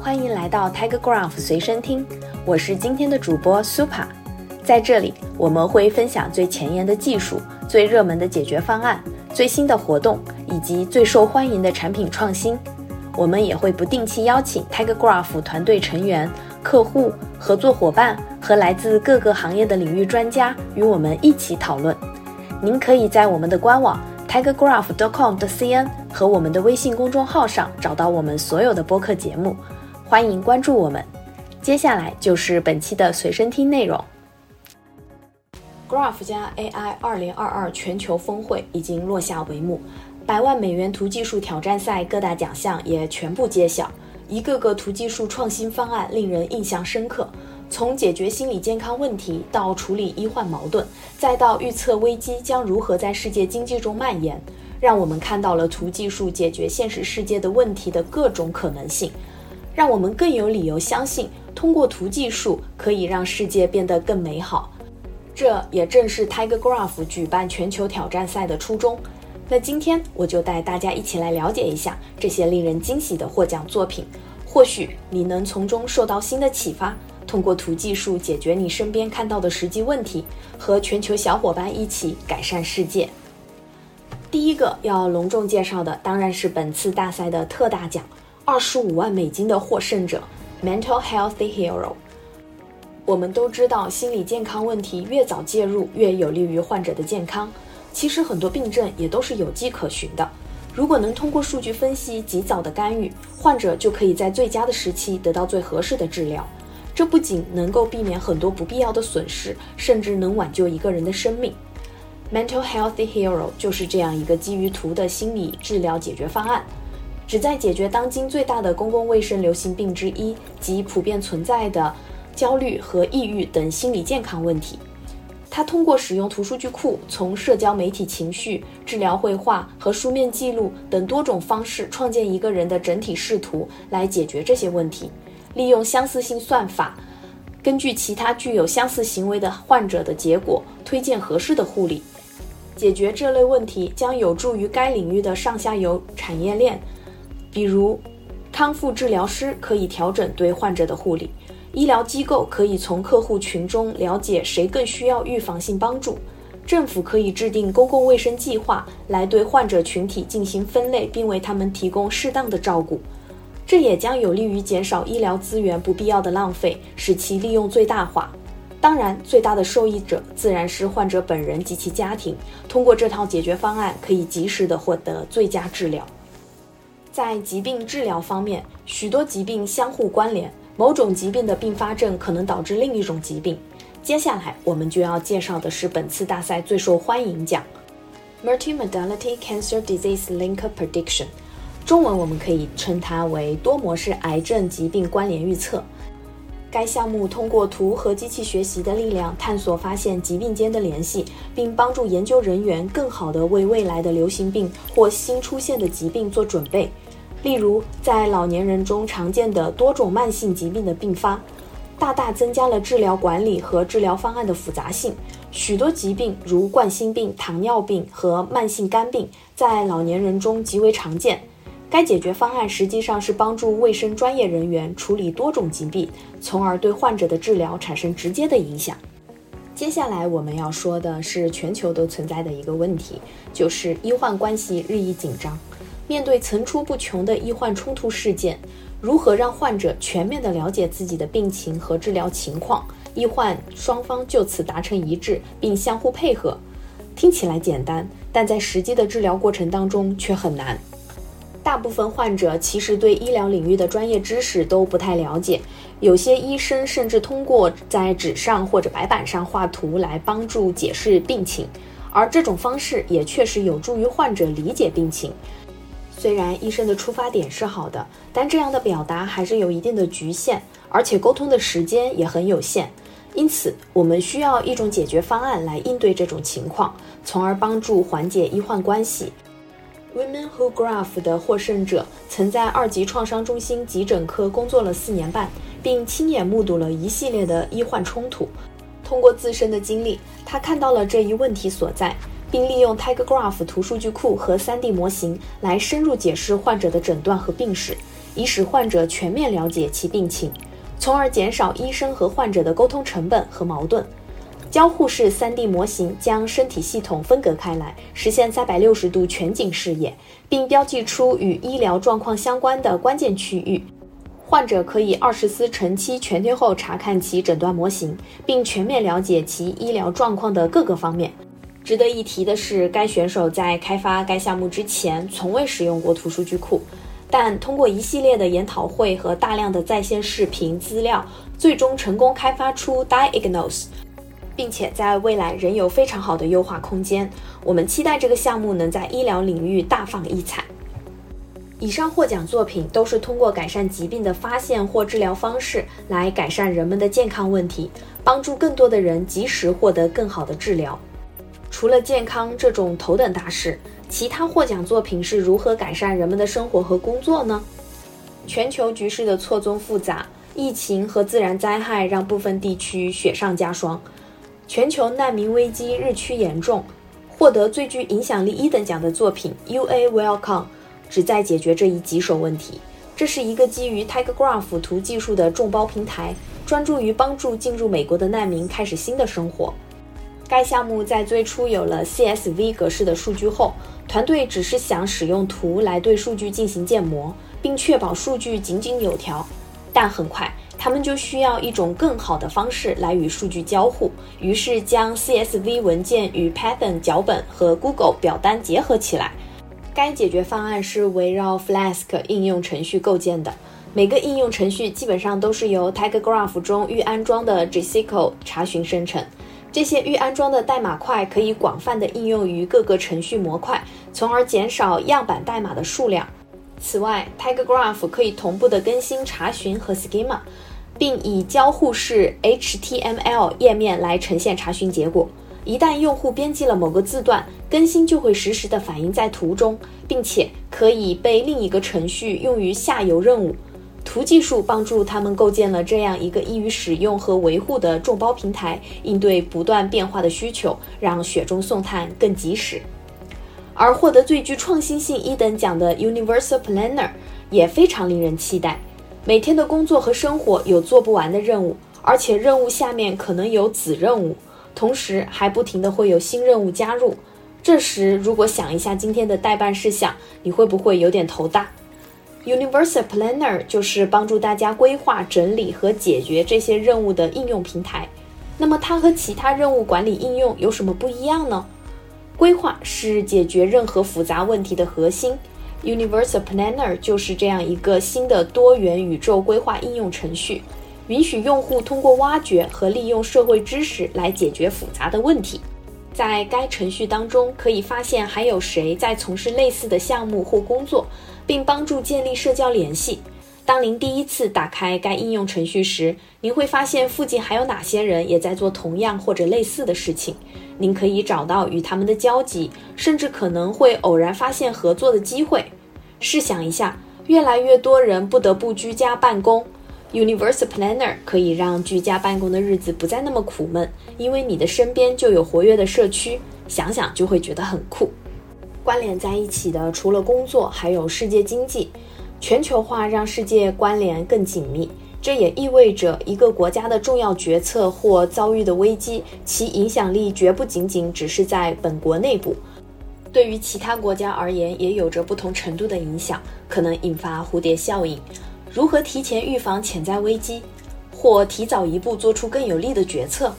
欢迎来到 Tiger Graph 随身听，我是今天的主播 Super。在这里，我们会分享最前沿的技术、最热门的解决方案、最新的活动以及最受欢迎的产品创新。我们也会不定期邀请 Tiger Graph 团队成员、客户、合作伙伴和来自各个行业的领域专家与我们一起讨论。您可以在我们的官网 tigergraph.com.cn 和我们的微信公众号上找到我们所有的播客节目。欢迎关注我们。接下来就是本期的随身听内容。Graph 加 AI 二零二二全球峰会已经落下帷幕，百万美元图技术挑战赛各大奖项也全部揭晓，一个个图技术创新方案令人印象深刻。从解决心理健康问题到处理医患矛盾，再到预测危机将如何在世界经济中蔓延，让我们看到了图技术解决现实世界的问题的各种可能性。让我们更有理由相信，通过图技术可以让世界变得更美好。这也正是 Tiger Graph 举办全球挑战赛的初衷。那今天我就带大家一起来了解一下这些令人惊喜的获奖作品，或许你能从中受到新的启发，通过图技术解决你身边看到的实际问题，和全球小伙伴一起改善世界。第一个要隆重介绍的当然是本次大赛的特大奖。二十五万美金的获胜者，Mental Healthy Hero。我们都知道，心理健康问题越早介入，越有利于患者的健康。其实很多病症也都是有迹可循的。如果能通过数据分析及早的干预，患者就可以在最佳的时期得到最合适的治疗。这不仅能够避免很多不必要的损失，甚至能挽救一个人的生命。Mental Healthy Hero 就是这样一个基于图的心理治疗解决方案。旨在解决当今最大的公共卫生流行病之一及普遍存在的焦虑和抑郁等心理健康问题。它通过使用图数据库，从社交媒体情绪、治疗绘画和书面记录等多种方式，创建一个人的整体视图来解决这些问题。利用相似性算法，根据其他具有相似行为的患者的结果，推荐合适的护理。解决这类问题将有助于该领域的上下游产业链。比如，康复治疗师可以调整对患者的护理；医疗机构可以从客户群中了解谁更需要预防性帮助；政府可以制定公共卫生计划来对患者群体进行分类，并为他们提供适当的照顾。这也将有利于减少医疗资源不必要的浪费，使其利用最大化。当然，最大的受益者自然是患者本人及其家庭。通过这套解决方案，可以及时的获得最佳治疗。在疾病治疗方面，许多疾病相互关联，某种疾病的并发症可能导致另一种疾病。接下来我们就要介绍的是本次大赛最受欢迎奖 ——Multimodality Cancer Disease Link Prediction，中文我们可以称它为多模式癌症疾病关联预测。该项目通过图和机器学习的力量，探索发现疾病间的联系，并帮助研究人员更好地为未来的流行病或新出现的疾病做准备。例如，在老年人中常见的多种慢性疾病的并发，大大增加了治疗管理和治疗方案的复杂性。许多疾病，如冠心病、糖尿病和慢性肝病，在老年人中极为常见。该解决方案实际上是帮助卫生专业人员处理多种疾病，从而对患者的治疗产生直接的影响。接下来我们要说的是全球都存在的一个问题，就是医患关系日益紧张。面对层出不穷的医患冲突事件，如何让患者全面地了解自己的病情和治疗情况，医患双方就此达成一致并相互配合？听起来简单，但在实际的治疗过程当中却很难。大部分患者其实对医疗领域的专业知识都不太了解，有些医生甚至通过在纸上或者白板上画图来帮助解释病情，而这种方式也确实有助于患者理解病情。虽然医生的出发点是好的，但这样的表达还是有一定的局限，而且沟通的时间也很有限。因此，我们需要一种解决方案来应对这种情况，从而帮助缓解医患关系。Women Who Graph 的获胜者曾在二级创伤中心急诊科工作了四年半，并亲眼目睹了一系列的医患冲突。通过自身的经历，他看到了这一问题所在，并利用 Tiger Graph 图数据库和 3D 模型来深入解释患者的诊断和病史，以使患者全面了解其病情，从而减少医生和患者的沟通成本和矛盾。交互式 3D 模型将身体系统分隔开来，实现360度全景视野，并标记出与医疗状况相关的关键区域。患者可以二十四乘七全天候查看其诊断模型，并全面了解其医疗状况的各个方面。值得一提的是，该选手在开发该项目之前从未使用过图数据库，但通过一系列的研讨会和大量的在线视频资料，最终成功开发出 Diagnose。并且在未来仍有非常好的优化空间。我们期待这个项目能在医疗领域大放异彩。以上获奖作品都是通过改善疾病的发现或治疗方式来改善人们的健康问题，帮助更多的人及时获得更好的治疗。除了健康这种头等大事，其他获奖作品是如何改善人们的生活和工作呢？全球局势的错综复杂，疫情和自然灾害让部分地区雪上加霜。全球难民危机日趋严重，获得最具影响力一等奖的作品《UA Welcome》旨在解决这一棘手问题。这是一个基于 TigerGraph 图技术的众包平台，专注于帮助进入美国的难民开始新的生活。该项目在最初有了 CSV 格式的数据后，团队只是想使用图来对数据进行建模，并确保数据井井有条，但很快。他们就需要一种更好的方式来与数据交互，于是将 CSV 文件与 Python 脚本和 Google 表单结合起来。该解决方案是围绕 Flask 应用程序构建的，每个应用程序基本上都是由 TigerGraph 中预安装的 JSQL 查询生成。这些预安装的代码块可以广泛的应用于各个程序模块，从而减少样板代码的数量。此外，TigerGraph 可以同步的更新查询和 Schema，并以交互式 HTML 页面来呈现查询结果。一旦用户编辑了某个字段，更新就会实时的反映在图中，并且可以被另一个程序用于下游任务。图技术帮助他们构建了这样一个易于使用和维护的众包平台，应对不断变化的需求，让雪中送炭更及时。而获得最具创新性一等奖的 Universal Planner 也非常令人期待。每天的工作和生活有做不完的任务，而且任务下面可能有子任务，同时还不停的会有新任务加入。这时，如果想一下今天的代办事项，你会不会有点头大？Universal Planner 就是帮助大家规划、整理和解决这些任务的应用平台。那么，它和其他任务管理应用有什么不一样呢？规划是解决任何复杂问题的核心，Universal Planner 就是这样一个新的多元宇宙规划应用程序，允许用户通过挖掘和利用社会知识来解决复杂的问题。在该程序当中，可以发现还有谁在从事类似的项目或工作，并帮助建立社交联系。当您第一次打开该应用程序时，您会发现附近还有哪些人也在做同样或者类似的事情。您可以找到与他们的交集，甚至可能会偶然发现合作的机会。试想一下，越来越多人不得不居家办公，Universal Planner 可以让居家办公的日子不再那么苦闷，因为你的身边就有活跃的社区，想想就会觉得很酷。关联在一起的除了工作，还有世界经济。全球化让世界关联更紧密。这也意味着一个国家的重要决策或遭遇的危机，其影响力绝不仅仅只是在本国内部，对于其他国家而言也有着不同程度的影响，可能引发蝴蝶效应。如何提前预防潜在危机，或提早一步做出更有利的决策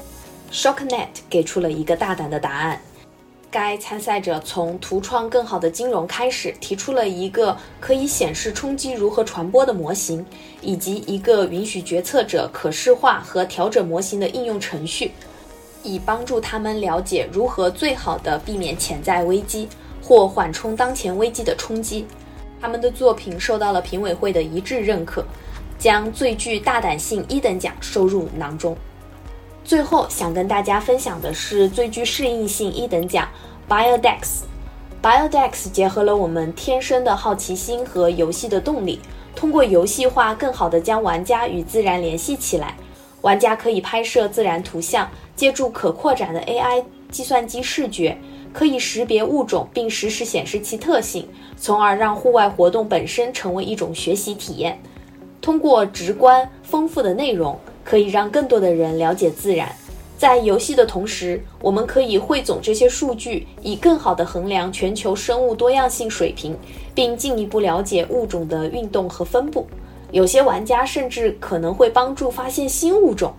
？ShockNet 给出了一个大胆的答案。该参赛者从图创更好的金融开始，提出了一个可以显示冲击如何传播的模型，以及一个允许决策者可视化和调整模型的应用程序，以帮助他们了解如何最好的避免潜在危机或缓冲当前危机的冲击。他们的作品受到了评委会的一致认可，将最具大胆性一等奖收入囊中。最后想跟大家分享的是最具适应性一等奖，Biodex。Biodex 结合了我们天生的好奇心和游戏的动力，通过游戏化更好地将玩家与自然联系起来。玩家可以拍摄自然图像，借助可扩展的 AI 计算机视觉，可以识别物种并实时显示其特性，从而让户外活动本身成为一种学习体验。通过直观丰富的内容，可以让更多的人了解自然。在游戏的同时，我们可以汇总这些数据，以更好地衡量全球生物多样性水平，并进一步了解物种的运动和分布。有些玩家甚至可能会帮助发现新物种，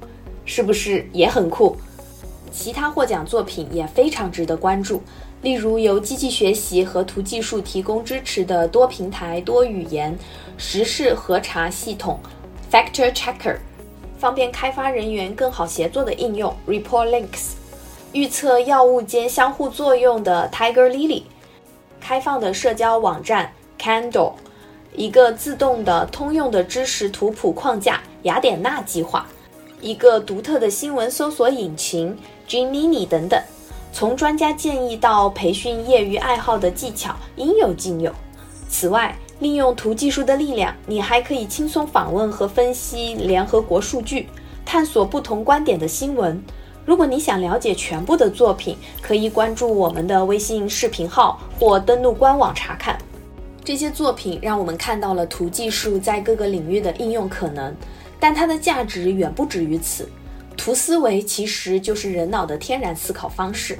是不是也很酷？其他获奖作品也非常值得关注，例如由机器学习和图技术提供支持的多平台多语言时事核查系统 Factor Checker。方便开发人员更好协作的应用 Report Links，预测药物间相互作用的 Tiger Lily，开放的社交网站 Candle，一个自动的通用的知识图谱框架雅典娜计划，一个独特的新闻搜索引擎 Gemini 等等。从专家建议到培训业余爱好的技巧，应有尽有。此外，利用图技术的力量，你还可以轻松访问和分析联合国数据，探索不同观点的新闻。如果你想了解全部的作品，可以关注我们的微信视频号或登录官网查看。这些作品让我们看到了图技术在各个领域的应用可能，但它的价值远不止于此。图思维其实就是人脑的天然思考方式。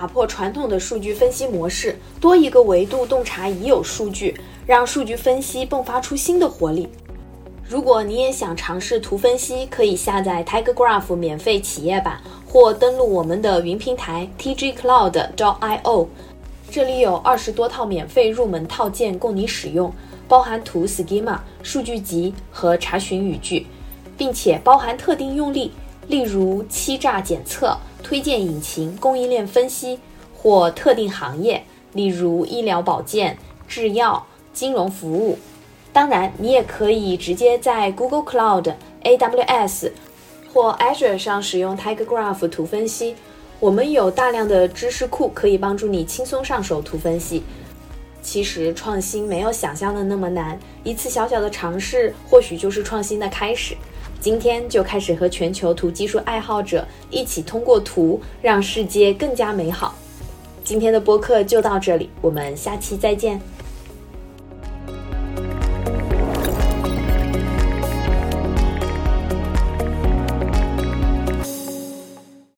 打破传统的数据分析模式，多一个维度洞察已有数据，让数据分析迸发出新的活力。如果你也想尝试图分析，可以下载 Tiger Graph 免费企业版，或登录我们的云平台 tgcloud.io，这里有二十多套免费入门套件供你使用，包含图 schema、数据集和查询语句，并且包含特定用例，例如欺诈检测。推荐引擎、供应链分析或特定行业，例如医疗保健、制药、金融服务。当然，你也可以直接在 Google Cloud、AWS 或 Azure 上使用 Tiger Graph 图分析。我们有大量的知识库可以帮助你轻松上手图分析。其实创新没有想象的那么难，一次小小的尝试或许就是创新的开始。今天就开始和全球图技术爱好者一起通过图让世界更加美好。今天的播客就到这里，我们下期再见。